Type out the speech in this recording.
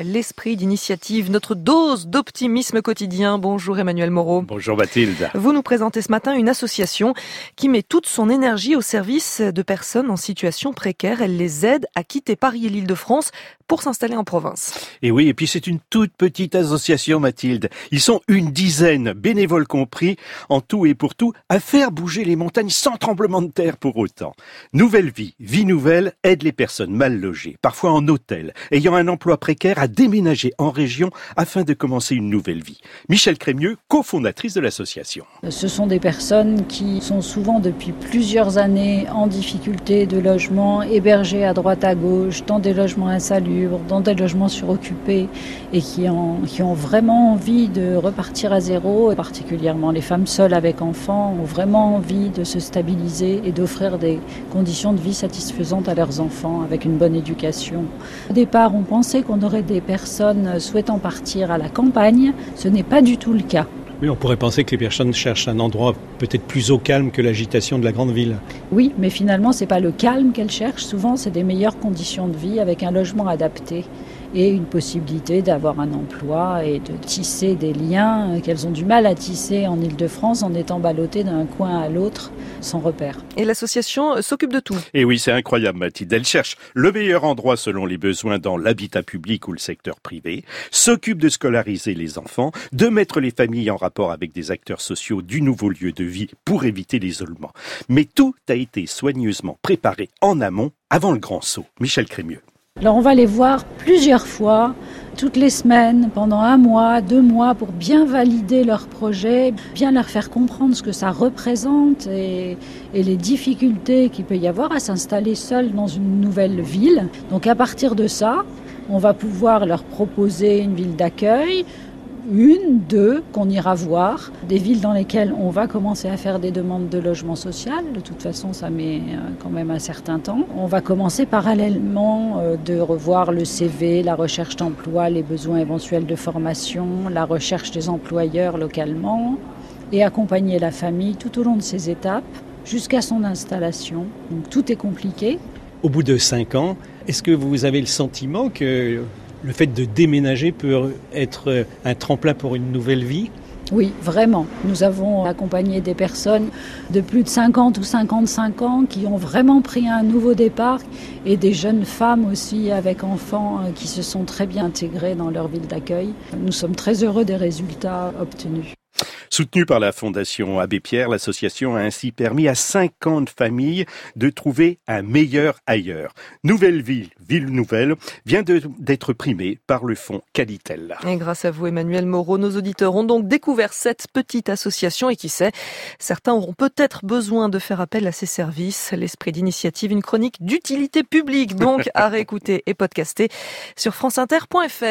L'esprit d'initiative, notre dose d'optimisme quotidien. Bonjour Emmanuel Moreau. Bonjour Mathilde. Vous nous présentez ce matin une association qui met toute son énergie au service de personnes en situation précaire. Elle les aide à quitter Paris et l'Île-de-France pour s'installer en province. Et oui, et puis c'est une toute petite association Mathilde. Ils sont une dizaine, bénévoles compris, en tout et pour tout, à faire bouger les montagnes sans tremblement de terre pour autant. Nouvelle vie, vie nouvelle, aide les personnes mal logées, parfois en hôtel, ayant un emploi précaire à déménager en région afin de commencer une nouvelle vie. Michel Crémieux, cofondatrice de l'association. Ce sont des personnes qui sont souvent depuis plusieurs années en difficulté de logement, hébergées à droite à gauche, dans des logements insalubres dans des logements suroccupés et qui ont, qui ont vraiment envie de repartir à zéro, particulièrement les femmes seules avec enfants ont vraiment envie de se stabiliser et d'offrir des conditions de vie satisfaisantes à leurs enfants avec une bonne éducation. Au départ, on pensait qu'on aurait des personnes souhaitant partir à la campagne. Ce n'est pas du tout le cas. Oui, on pourrait penser que les personnes cherchent un endroit peut-être plus au calme que l'agitation de la grande ville. Oui, mais finalement, c'est pas le calme qu'elles cherchent. Souvent, c'est des meilleures conditions de vie avec un logement adapté et une possibilité d'avoir un emploi et de tisser des liens qu'elles ont du mal à tisser en Ile-de-France en étant ballottées d'un coin à l'autre sans repère. Et l'association s'occupe de tout. Et oui, c'est incroyable Mathilde. Elle cherche le meilleur endroit selon les besoins dans l'habitat public ou le secteur privé, s'occupe de scolariser les enfants, de mettre les familles en rapport avec des acteurs sociaux du nouveau lieu de vie pour éviter l'isolement. Mais tout a été soigneusement préparé en amont avant le grand saut. Michel Crémieux. Alors on va les voir plusieurs fois, toutes les semaines, pendant un mois, deux mois, pour bien valider leur projet, bien leur faire comprendre ce que ça représente et, les difficultés qu'il peut y avoir à s'installer seul dans une nouvelle ville. Donc à partir de ça, on va pouvoir leur proposer une ville d'accueil, une, deux qu'on ira voir, des villes dans lesquelles on va commencer à faire des demandes de logement social. De toute façon, ça met euh, quand même un certain temps. On va commencer parallèlement euh, de revoir le CV, la recherche d'emploi, les besoins éventuels de formation, la recherche des employeurs localement et accompagner la famille tout au long de ces étapes jusqu'à son installation. Donc tout est compliqué. Au bout de cinq ans, est-ce que vous avez le sentiment que le fait de déménager peut être un tremplin pour une nouvelle vie? Oui, vraiment. Nous avons accompagné des personnes de plus de 50 ou 55 ans qui ont vraiment pris un nouveau départ et des jeunes femmes aussi avec enfants qui se sont très bien intégrées dans leur ville d'accueil. Nous sommes très heureux des résultats obtenus. Soutenue par la Fondation Abbé Pierre, l'association a ainsi permis à 50 familles de trouver un meilleur ailleurs. Nouvelle ville, ville nouvelle, vient d'être primée par le fonds Qualitel. Et grâce à vous, Emmanuel Moreau, nos auditeurs ont donc découvert cette petite association et qui sait, certains auront peut-être besoin de faire appel à ces services. L'esprit d'initiative, une chronique d'utilité publique, donc à réécouter et podcaster sur franceinter.fr.